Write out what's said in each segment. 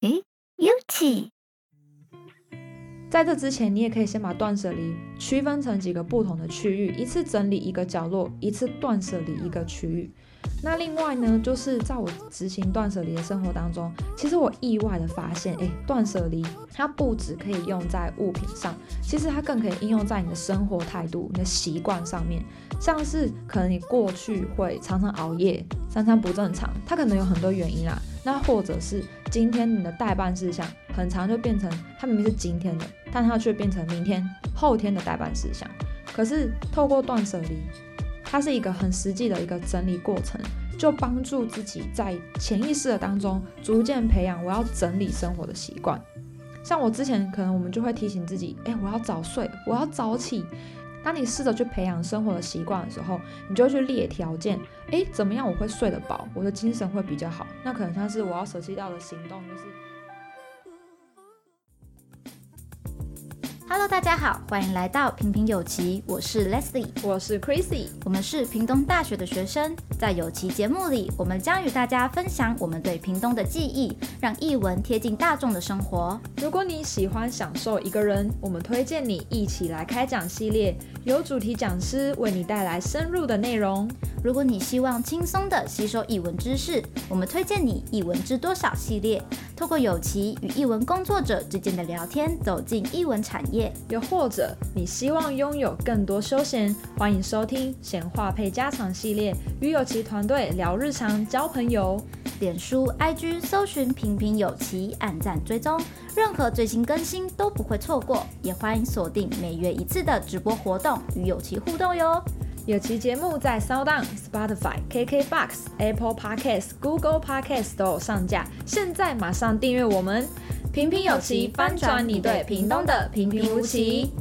诶，有奇。在这之前，你也可以先把断舍离区分成几个不同的区域，一次整理一个角落，一次断舍离一个区域。那另外呢，就是在我执行断舍离的生活当中，其实我意外的发现，诶，断舍离它不只可以用在物品上，其实它更可以应用在你的生活态度、你的习惯上面。像是可能你过去会常常熬夜，三餐不正常，它可能有很多原因啦。那或者是今天你的待办事项，很长就变成它明明是今天的，但它却变成明天、后天的待办事项。可是透过断舍离。它是一个很实际的一个整理过程，就帮助自己在潜意识的当中逐渐培养我要整理生活的习惯。像我之前可能我们就会提醒自己，哎，我要早睡，我要早起。当你试着去培养生活的习惯的时候，你就去列条件，哎，怎么样我会睡得饱，我的精神会比较好。那可能像是我要舍弃掉的行动就是。Hello，大家好，欢迎来到平平有奇，我是 Leslie，我是 Chrissy，我们是屏东大学的学生，在有奇节目里，我们将与大家分享我们对屏东的记忆，让译文贴近大众的生活。如果你喜欢享受一个人，我们推荐你一起来开讲系列，由主题讲师为你带来深入的内容。如果你希望轻松地吸收译文知识，我们推荐你译文知多少系列，透过有奇与译文工作者之间的聊天，走进译文产业。又或者你希望拥有更多休闲，欢迎收听闲话配家常系列，与有奇团队聊日常、交朋友。脸书、IG 搜寻平平有奇，按赞追踪，任何最新更新都不会错过。也欢迎锁定每月一次的直播活动，与有奇互动哟。有奇节目在 SoundOn、Spotify、KKBox、Apple Podcasts、Google Podcasts 都有上架，现在马上订阅我们！平平有奇，翻转你对屏东的平平无奇。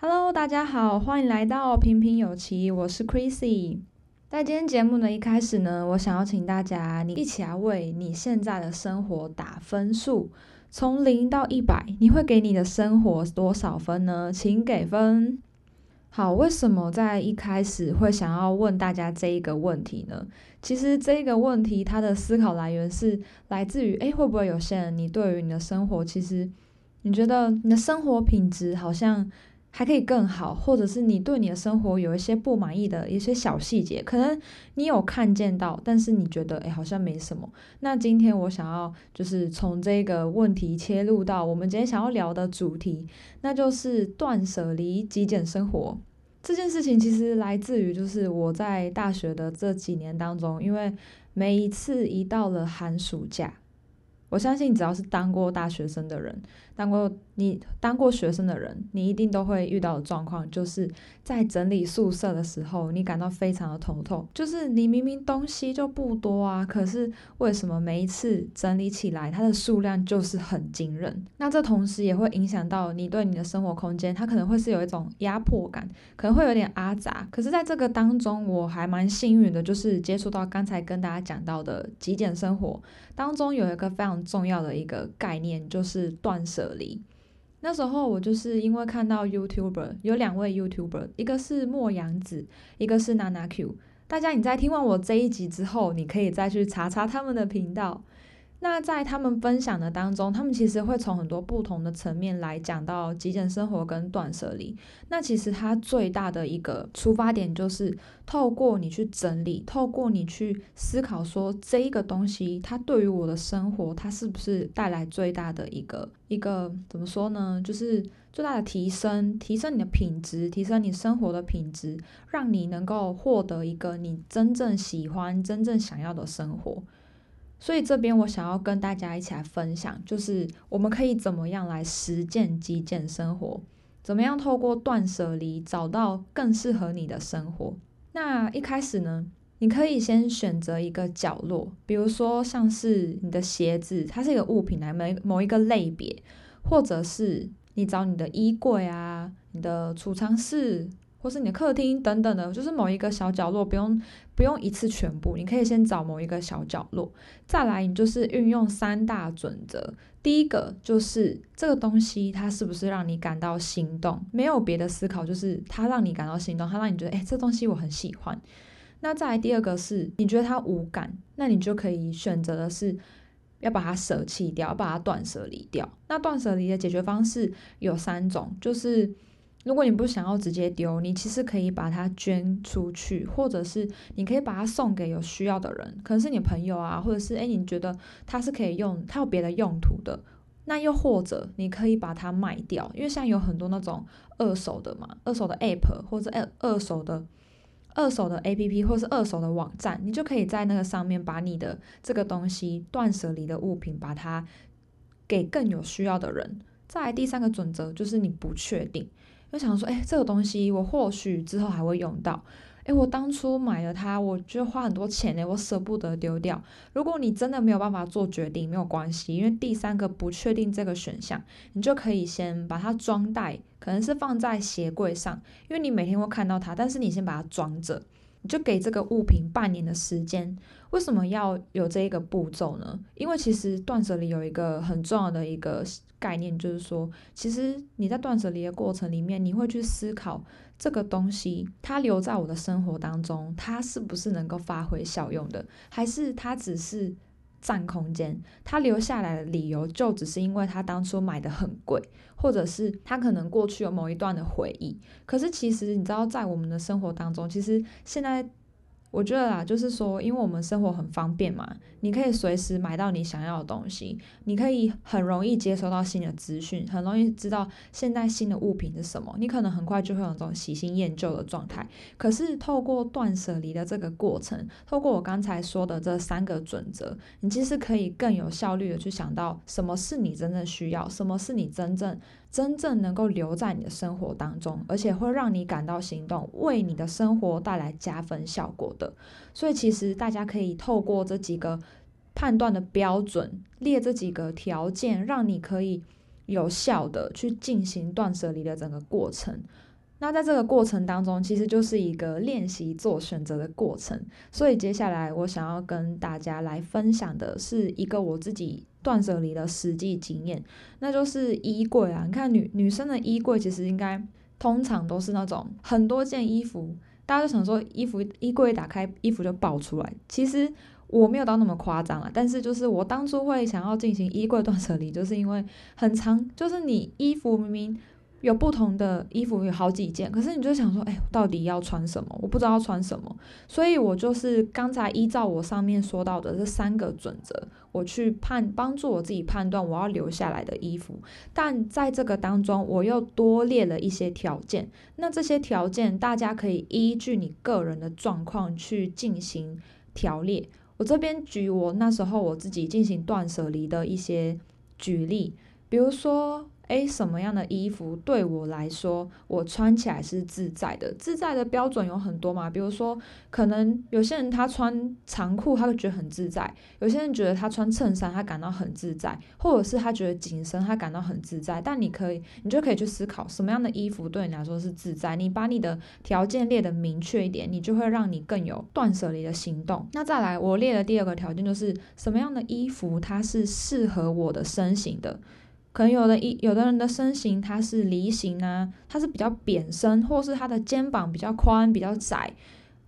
Hello，大家好，欢迎来到平平有奇，我是 Chrissy。在今天节目的一开始呢，我想要请大家，你一起来为你现在的生活打分数，从零到一百，你会给你的生活多少分呢？请给分。好，为什么在一开始会想要问大家这一个问题呢？其实这个问题它的思考来源是来自于，诶，会不会有些人你对于你的生活，其实你觉得你的生活品质好像还可以更好，或者是你对你的生活有一些不满意的一些小细节，可能你有看见到，但是你觉得诶，好像没什么。那今天我想要就是从这个问题切入到我们今天想要聊的主题，那就是断舍离极简生活。这件事情其实来自于就是我在大学的这几年当中，因为每一次一到了寒暑假。我相信，只要是当过大学生的人，当过你当过学生的人，你一定都会遇到的状况，就是在整理宿舍的时候，你感到非常的头痛。就是你明明东西就不多啊，可是为什么每一次整理起来，它的数量就是很惊人？那这同时也会影响到你对你的生活空间，它可能会是有一种压迫感，可能会有点阿杂。可是在这个当中，我还蛮幸运的，就是接触到刚才跟大家讲到的极简生活当中有一个非常。重要的一个概念就是断舍离。那时候我就是因为看到 YouTuber 有两位 YouTuber，一个是莫阳子，一个是娜娜 Q。大家你在听完我这一集之后，你可以再去查查他们的频道。那在他们分享的当中，他们其实会从很多不同的层面来讲到极简生活跟断舍离。那其实它最大的一个出发点就是透过你去整理，透过你去思考，说这一个东西它对于我的生活，它是不是带来最大的一个一个怎么说呢？就是最大的提升，提升你的品质，提升你生活的品质，让你能够获得一个你真正喜欢、真正想要的生活。所以这边我想要跟大家一起来分享，就是我们可以怎么样来实践极简生活，怎么样透过断舍离找到更适合你的生活。那一开始呢，你可以先选择一个角落，比如说像是你的鞋子，它是一个物品来某某一个类别，或者是你找你的衣柜啊，你的储藏室。或是你的客厅等等的，就是某一个小角落，不用不用一次全部，你可以先找某一个小角落，再来你就是运用三大准则。第一个就是这个东西它是不是让你感到心动，没有别的思考，就是它让你感到心动，它让你觉得诶，这东西我很喜欢。那再来第二个是，你觉得它无感，那你就可以选择的是要把它舍弃掉，要把它断舍离掉。那断舍离的解决方式有三种，就是如果你不想要直接丢，你其实可以把它捐出去，或者是你可以把它送给有需要的人，可能是你朋友啊，或者是诶，你觉得它是可以用，它有别的用途的。那又或者你可以把它卖掉，因为现在有很多那种二手的嘛，二手的 App 或者二二手的二手的 APP 或是二手的网站，你就可以在那个上面把你的这个东西断舍离的物品，把它给更有需要的人。再来第三个准则就是你不确定，就想说，哎，这个东西我或许之后还会用到。诶，我当初买了它，我就花很多钱诶，我舍不得丢掉。如果你真的没有办法做决定，没有关系，因为第三个不确定这个选项，你就可以先把它装袋，可能是放在鞋柜上，因为你每天会看到它，但是你先把它装着，你就给这个物品半年的时间。为什么要有这一个步骤呢？因为其实断舍离有一个很重要的一个概念，就是说，其实你在断舍离的过程里面，你会去思考。这个东西它留在我的生活当中，它是不是能够发挥效用的？还是它只是占空间？它留下来的理由就只是因为它当初买的很贵，或者是它可能过去有某一段的回忆。可是其实你知道，在我们的生活当中，其实现在。我觉得啦，就是说，因为我们生活很方便嘛，你可以随时买到你想要的东西，你可以很容易接收到新的资讯，很容易知道现在新的物品是什么，你可能很快就会有这种喜新厌旧的状态。可是透过断舍离的这个过程，透过我刚才说的这三个准则，你其实可以更有效率的去想到什么是你真正需要，什么是你真正。真正能够留在你的生活当中，而且会让你感到心动，为你的生活带来加分效果的。所以，其实大家可以透过这几个判断的标准，列这几个条件，让你可以有效的去进行断舍离的整个过程。那在这个过程当中，其实就是一个练习做选择的过程。所以，接下来我想要跟大家来分享的是一个我自己。断舍离的实际经验，那就是衣柜啊。你看女女生的衣柜，其实应该通常都是那种很多件衣服，大家就想说衣服衣柜一打开，衣服就爆出来。其实我没有到那么夸张啊，但是就是我当初会想要进行衣柜断舍离，就是因为很长，就是你衣服明明。有不同的衣服，有好几件，可是你就想说，哎，到底要穿什么？我不知道要穿什么，所以我就是刚才依照我上面说到的这三个准则，我去判帮助我自己判断我要留下来的衣服。但在这个当中，我又多列了一些条件。那这些条件，大家可以依据你个人的状况去进行条列。我这边举我那时候我自己进行断舍离的一些举例，比如说。诶，什么样的衣服对我来说，我穿起来是自在的？自在的标准有很多嘛，比如说，可能有些人他穿长裤，他会觉得很自在；有些人觉得他穿衬衫，他感到很自在，或者是他觉得紧身，他感到很自在。但你可以，你就可以去思考，什么样的衣服对你来说是自在？你把你的条件列得明确一点，你就会让你更有断舍离的行动。那再来，我列的第二个条件就是，什么样的衣服它是适合我的身形的？可能有的一有的人的身形他是梨形啊，他是比较扁身，或是他的肩膀比较宽比较窄，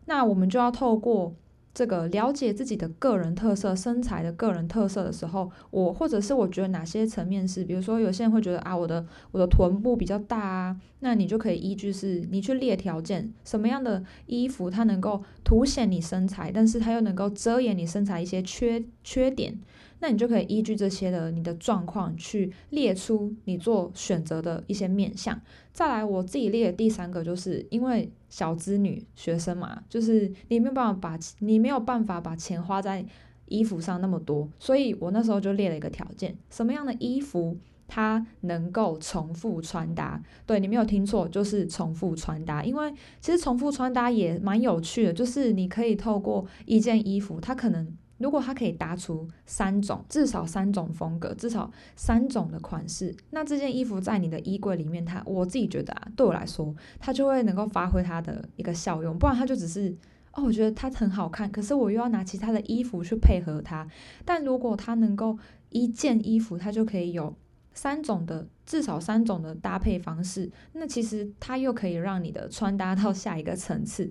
那我们就要透过这个了解自己的个人特色、身材的个人特色的时候，我或者是我觉得哪些层面是，比如说有些人会觉得啊，我的我的臀部比较大啊，那你就可以依据是你去列条件，什么样的衣服它能够凸显你身材，但是它又能够遮掩你身材一些缺缺点。那你就可以依据这些的你的状况去列出你做选择的一些面向。再来，我自己列的第三个，就是因为小资女学生嘛，就是你没有办法把你没有办法把钱花在衣服上那么多，所以我那时候就列了一个条件：什么样的衣服它能够重复穿搭？对，你没有听错，就是重复穿搭。因为其实重复穿搭也蛮有趣的，就是你可以透过一件衣服，它可能。如果它可以搭出三种，至少三种风格，至少三种的款式，那这件衣服在你的衣柜里面，它我自己觉得啊，对我来说，它就会能够发挥它的一个效用。不然它就只是哦，我觉得它很好看，可是我又要拿其他的衣服去配合它。但如果它能够一件衣服，它就可以有三种的，至少三种的搭配方式，那其实它又可以让你的穿搭到下一个层次。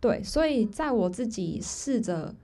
对，所以在我自己试着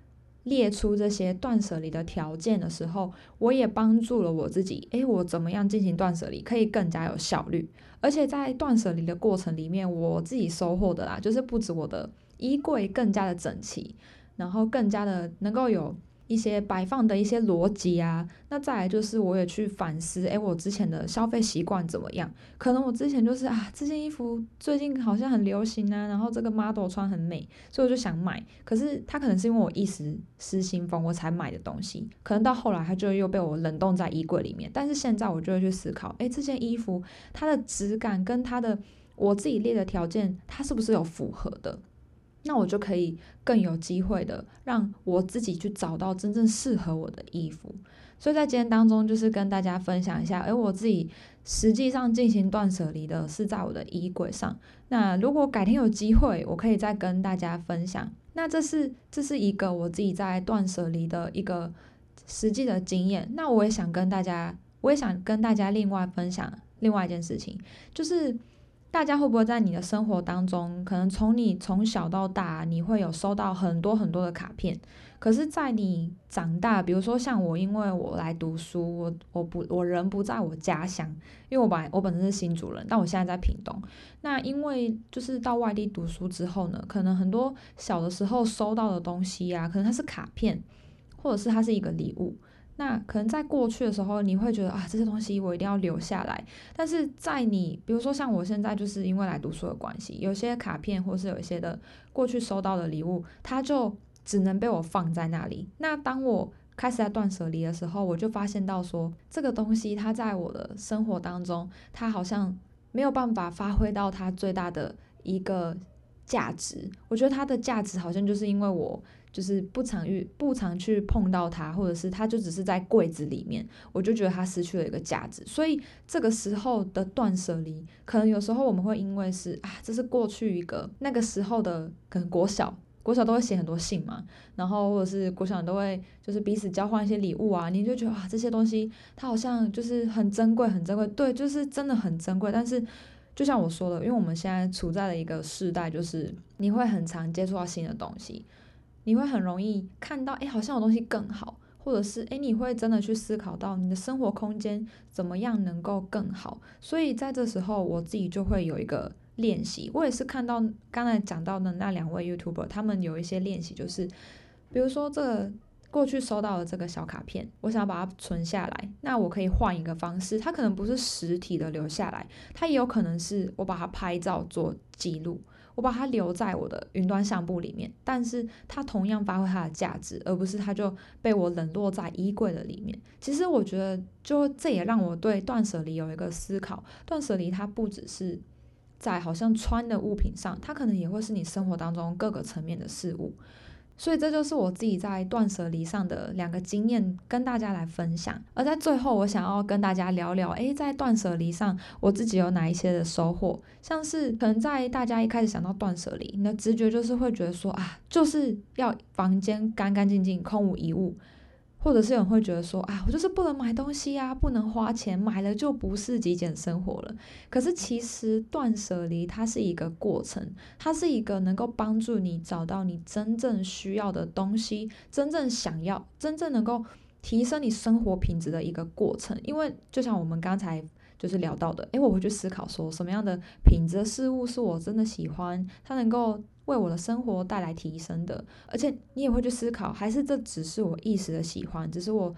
列出这些断舍离的条件的时候，我也帮助了我自己。诶，我怎么样进行断舍离可以更加有效率？而且在断舍离的过程里面，我自己收获的啦，就是不止我的衣柜更加的整齐，然后更加的能够有。一些摆放的一些逻辑啊，那再来就是我也去反思，诶，我之前的消费习惯怎么样？可能我之前就是啊，这件衣服最近好像很流行啊，然后这个 model 穿很美，所以我就想买。可是它可能是因为我一时失心疯我才买的东西，可能到后来它就又被我冷冻在衣柜里面。但是现在我就会去思考，诶，这件衣服它的质感跟它的我自己列的条件，它是不是有符合的？那我就可以更有机会的让我自己去找到真正适合我的衣服。所以在今天当中，就是跟大家分享一下，诶，我自己实际上进行断舍离的是在我的衣柜上。那如果改天有机会，我可以再跟大家分享。那这是这是一个我自己在断舍离的一个实际的经验。那我也想跟大家，我也想跟大家另外分享另外一件事情，就是。大家会不会在你的生活当中，可能从你从小到大，你会有收到很多很多的卡片。可是，在你长大，比如说像我，因为我来读书，我我不我人不在我家乡，因为我本我本身是新主人，但我现在在屏东。那因为就是到外地读书之后呢，可能很多小的时候收到的东西啊，可能它是卡片，或者是它是一个礼物。那可能在过去的时候，你会觉得啊，这些东西我一定要留下来。但是在你，比如说像我现在，就是因为来读书的关系，有些卡片或是有一些的过去收到的礼物，它就只能被我放在那里。那当我开始在断舍离的时候，我就发现到说，这个东西它在我的生活当中，它好像没有办法发挥到它最大的一个价值。我觉得它的价值好像就是因为我。就是不常遇、不常去碰到它，或者是它就只是在柜子里面，我就觉得它失去了一个价值。所以这个时候的断舍离，可能有时候我们会因为是啊，这是过去一个那个时候的，可能国小、国小都会写很多信嘛，然后或者是国小都会就是彼此交换一些礼物啊，你就觉得啊，这些东西它好像就是很珍贵、很珍贵，对，就是真的很珍贵。但是就像我说的，因为我们现在处在了一个时代，就是你会很常接触到新的东西。你会很容易看到，哎，好像有东西更好，或者是，哎，你会真的去思考到你的生活空间怎么样能够更好。所以在这时候，我自己就会有一个练习。我也是看到刚才讲到的那两位 YouTuber，他们有一些练习，就是比如说这个过去收到的这个小卡片，我想把它存下来，那我可以换一个方式，它可能不是实体的留下来，它也有可能是我把它拍照做记录。我把它留在我的云端相簿里面，但是它同样发挥它的价值，而不是它就被我冷落在衣柜的里面。其实我觉得，就这也让我对断舍离有一个思考。断舍离它不只是在好像穿的物品上，它可能也会是你生活当中各个层面的事物。所以这就是我自己在断舍离上的两个经验，跟大家来分享。而在最后，我想要跟大家聊聊，诶，在断舍离上，我自己有哪一些的收获？像是可能在大家一开始想到断舍离，你的直觉就是会觉得说啊，就是要房间干干净净，空无一物。或者是有人会觉得说啊，我就是不能买东西呀，不能花钱，买了就不是极简生活了。可是其实断舍离它是一个过程，它是一个能够帮助你找到你真正需要的东西，真正想要，真正能够提升你生活品质的一个过程。因为就像我们刚才就是聊到的，诶，我会去思考说什么样的品质的事物是我真的喜欢，它能够。为我的生活带来提升的，而且你也会去思考，还是这只是我一时的喜欢，只是我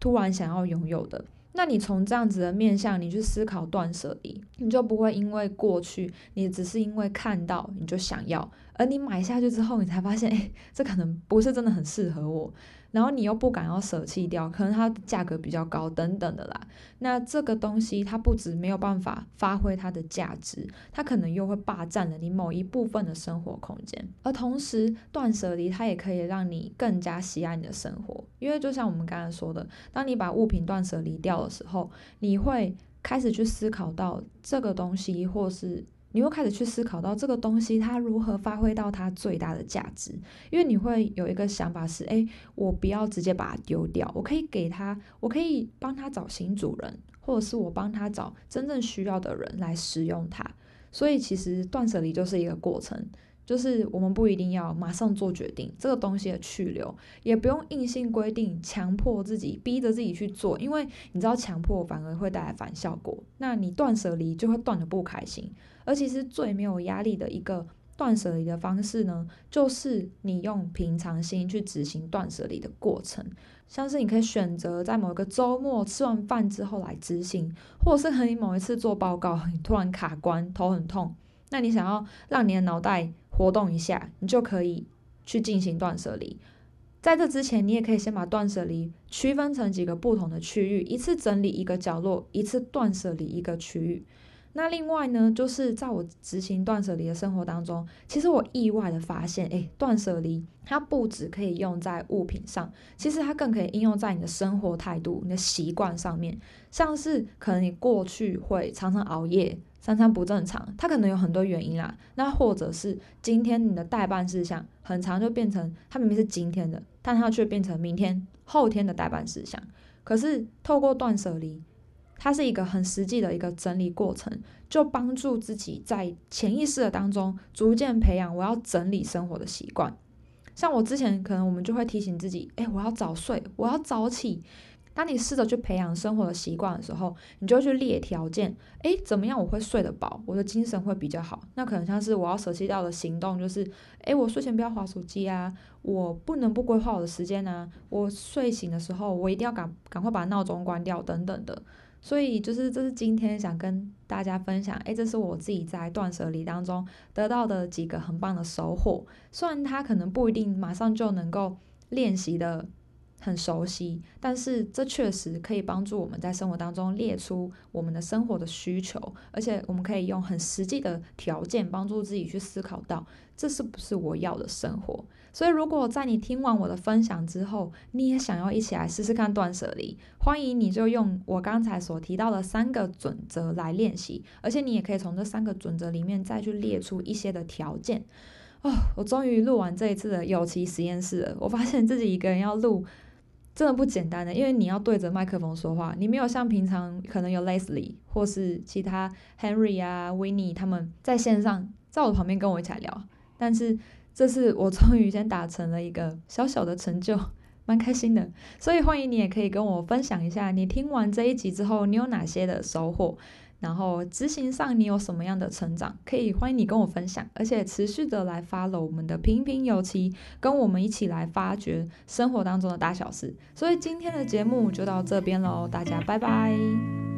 突然想要拥有的。那你从这样子的面向，你去思考断舍离，你就不会因为过去你只是因为看到你就想要，而你买下去之后，你才发现，哎，这可能不是真的很适合我。然后你又不敢要舍弃掉，可能它价格比较高等等的啦。那这个东西它不止没有办法发挥它的价值，它可能又会霸占了你某一部分的生活空间。而同时，断舍离它也可以让你更加喜爱你的生活，因为就像我们刚才说的，当你把物品断舍离掉的时候，你会开始去思考到这个东西，或是。你又开始去思考到这个东西它如何发挥到它最大的价值，因为你会有一个想法是，诶，我不要直接把它丢掉，我可以给它，我可以帮它找新主人，或者是我帮它找真正需要的人来使用它。所以其实断舍离就是一个过程，就是我们不一定要马上做决定，这个东西的去留，也不用硬性规定，强迫自己，逼着自己去做，因为你知道强迫反而会带来反效果。那你断舍离就会断得不开心。而其实最没有压力的一个断舍离的方式呢，就是你用平常心去执行断舍离的过程。像是你可以选择在某一个周末吃完饭之后来执行，或者是和你某一次做报告，你突然卡关，头很痛，那你想要让你的脑袋活动一下，你就可以去进行断舍离。在这之前，你也可以先把断舍离区分成几个不同的区域，一次整理一个角落，一次断舍离一个区域。那另外呢，就是在我执行断舍离的生活当中，其实我意外的发现，诶，断舍离它不只可以用在物品上，其实它更可以应用在你的生活态度、你的习惯上面。像是可能你过去会常常熬夜。三餐不正常，它可能有很多原因啦。那或者是今天你的待办事项很常，就变成它明明是今天的，但它却变成明天、后天的待办事项。可是透过断舍离，它是一个很实际的一个整理过程，就帮助自己在潜意识的当中逐渐培养我要整理生活的习惯。像我之前可能我们就会提醒自己，诶，我要早睡，我要早起。当你试着去培养生活的习惯的时候，你就去列条件，诶，怎么样我会睡得饱，我的精神会比较好。那可能像是我要舍弃掉的行动，就是，诶，我睡前不要划手机啊，我不能不规划我的时间啊，我睡醒的时候我一定要赶赶快把闹钟关掉等等的。所以就是这是今天想跟大家分享，诶，这是我自己在断舍离当中得到的几个很棒的收获。虽然它可能不一定马上就能够练习的。很熟悉，但是这确实可以帮助我们在生活当中列出我们的生活的需求，而且我们可以用很实际的条件帮助自己去思考到这是不是我要的生活。所以，如果在你听完我的分享之后，你也想要一起来试试看断舍离，欢迎你就用我刚才所提到的三个准则来练习，而且你也可以从这三个准则里面再去列出一些的条件。哦，我终于录完这一次的有奇实验室了，我发现自己一个人要录。真的不简单的，因为你要对着麦克风说话，你没有像平常可能有 Leslie 或是其他 Henry 啊、Winnie 他们在线上在我旁边跟我一起聊，但是这次我终于先达成了一个小小的成就，蛮开心的。所以欢迎你也可以跟我分享一下，你听完这一集之后，你有哪些的收获？然后执行上你有什么样的成长，可以欢迎你跟我分享，而且持续的来 follow 我们的平平有奇，跟我们一起来发掘生活当中的大小事。所以今天的节目就到这边喽，大家拜拜。